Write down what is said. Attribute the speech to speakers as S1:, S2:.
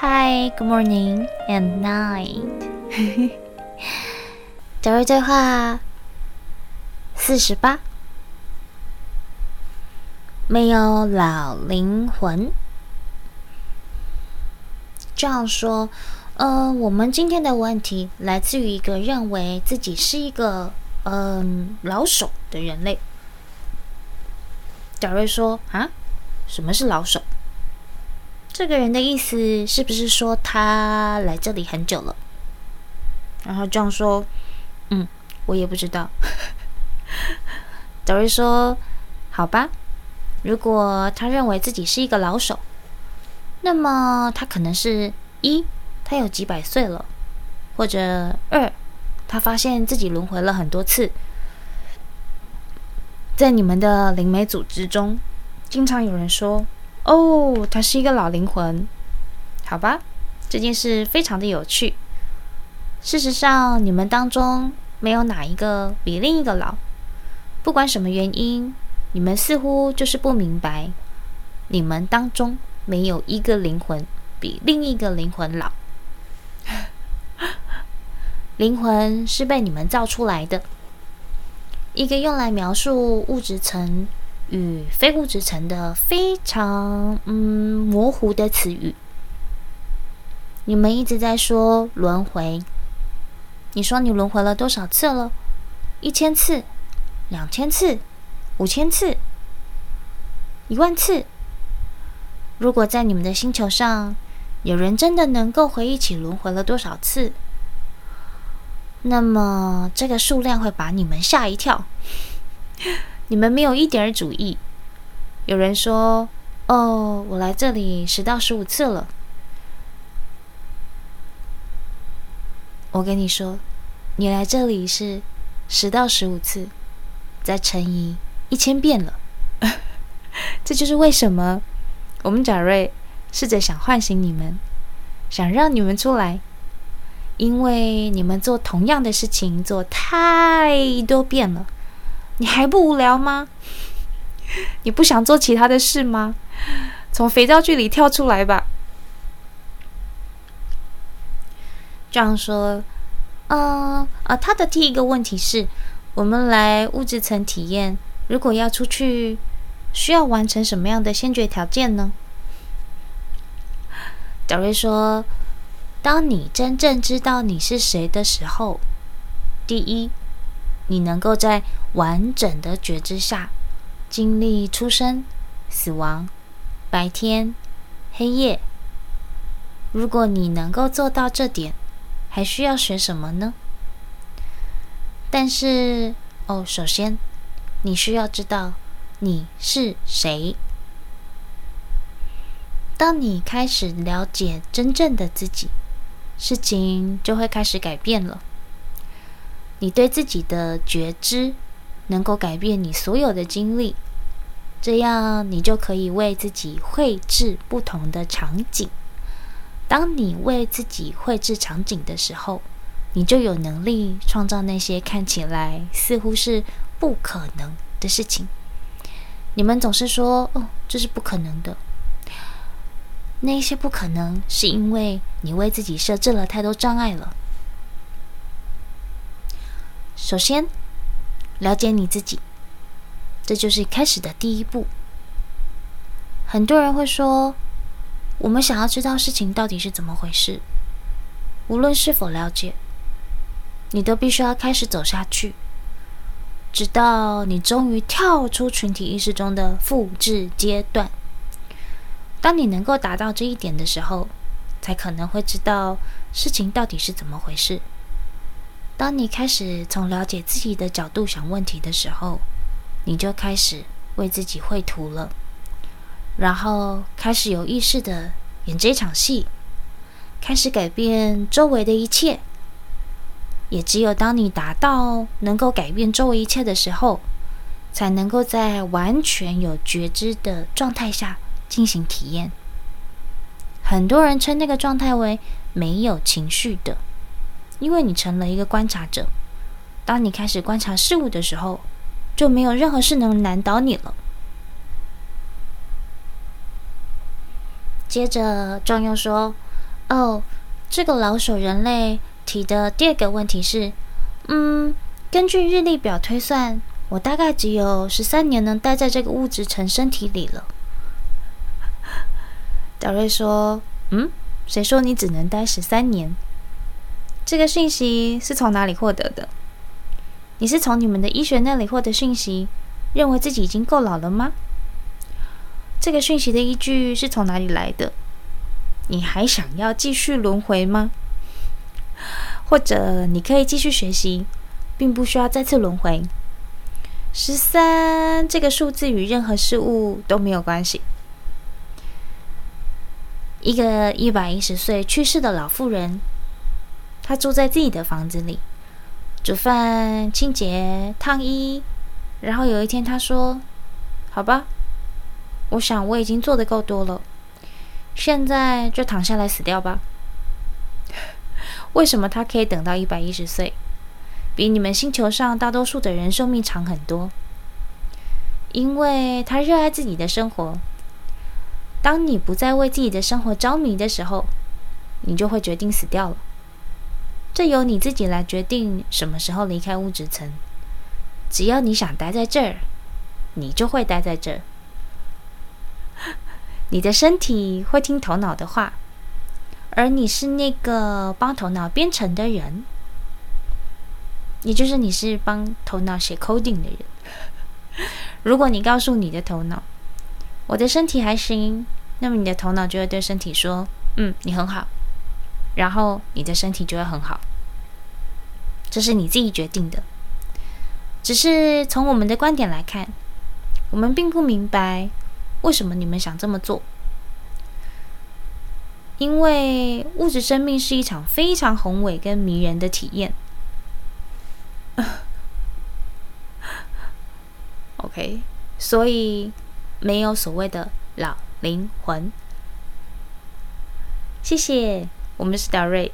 S1: Hi, good morning and night。德瑞对话四十八，没有老灵魂。这样说，呃，我们今天的问题来自于一个认为自己是一个嗯、老手的人类。德瑞说：“啊，什么是老手？”这个人的意思是不是说他来这里很久了？然后这样说，嗯，我也不知道。德瑞说：“好吧，如果他认为自己是一个老手，那么他可能是一，他有几百岁了，或者二，他发现自己轮回了很多次。在你们的灵媒组织中，经常有人说。”哦，他是一个老灵魂，好吧，这件事非常的有趣。事实上，你们当中没有哪一个比另一个老。不管什么原因，你们似乎就是不明白，你们当中没有一个灵魂比另一个灵魂老。灵魂是被你们造出来的，一个用来描述物质层。与非物质层的非常嗯模糊的词语，你们一直在说轮回。你说你轮回了多少次了？一千次、两千次、五千次、一万次。如果在你们的星球上有人真的能够回忆起轮回了多少次，那么这个数量会把你们吓一跳。你们没有一点儿主意。有人说：“哦，我来这里十到十五次了。”我跟你说，你来这里是十到十五次，再乘以一千遍了。这就是为什么我们贾瑞试着想唤醒你们，想让你们出来，因为你们做同样的事情做太多遍了。你还不无聊吗？你不想做其他的事吗？从肥皂剧里跳出来吧。这样说，嗯啊，他的第一个问题是：我们来物质层体验，如果要出去，需要完成什么样的先决条件呢？德瑞说：当你真正知道你是谁的时候，第一。你能够在完整的觉知下经历出生、死亡、白天、黑夜。如果你能够做到这点，还需要学什么呢？但是，哦，首先，你需要知道你是谁。当你开始了解真正的自己，事情就会开始改变了。你对自己的觉知能够改变你所有的经历，这样你就可以为自己绘制不同的场景。当你为自己绘制场景的时候，你就有能力创造那些看起来似乎是不可能的事情。你们总是说：“哦，这是不可能的。”那些不可能是因为你为自己设置了太多障碍了。首先，了解你自己，这就是开始的第一步。很多人会说，我们想要知道事情到底是怎么回事，无论是否了解，你都必须要开始走下去，直到你终于跳出群体意识中的复制阶段。当你能够达到这一点的时候，才可能会知道事情到底是怎么回事。当你开始从了解自己的角度想问题的时候，你就开始为自己绘图了，然后开始有意识的演这场戏，开始改变周围的一切。也只有当你达到能够改变周围一切的时候，才能够在完全有觉知的状态下进行体验。很多人称那个状态为没有情绪的。因为你成了一个观察者，当你开始观察事物的时候，就没有任何事能难倒你了。接着，壮佑说：“哦，这个老手人类提的第二个问题是，嗯，根据日历表推算，我大概只有十三年能待在这个物质层身体里了。达瑞说：“嗯，谁说你只能待十三年？这个讯息是从哪里获得的？你是从你们的医学那里获得讯息，认为自己已经够老了吗？这个讯息的依据是从哪里来的？你还想要继续轮回吗？或者你可以继续学习，并不需要再次轮回。十三这个数字与任何事物都没有关系。”一个一百一十岁去世的老妇人，他住在自己的房子里，煮饭、清洁、烫衣。然后有一天，他说：“好吧，我想我已经做得够多了，现在就躺下来死掉吧。”为什么他可以等到一百一十岁，比你们星球上大多数的人寿命长很多？因为他热爱自己的生活。当你不再为自己的生活着迷的时候，你就会决定死掉了。这由你自己来决定什么时候离开物质层。只要你想待在这儿，你就会待在这儿。你的身体会听头脑的话，而你是那个帮头脑编程的人，也就是你是帮头脑写 coding 的人。如果你告诉你的头脑，我的身体还行，那么你的头脑就会对身体说：“嗯，你很好。”然后你的身体就会很好。这是你自己决定的。只是从我们的观点来看，我们并不明白为什么你们想这么做。因为物质生命是一场非常宏伟跟迷人的体验。OK，所以。没有所谓的老灵魂。谢谢，我们是达瑞。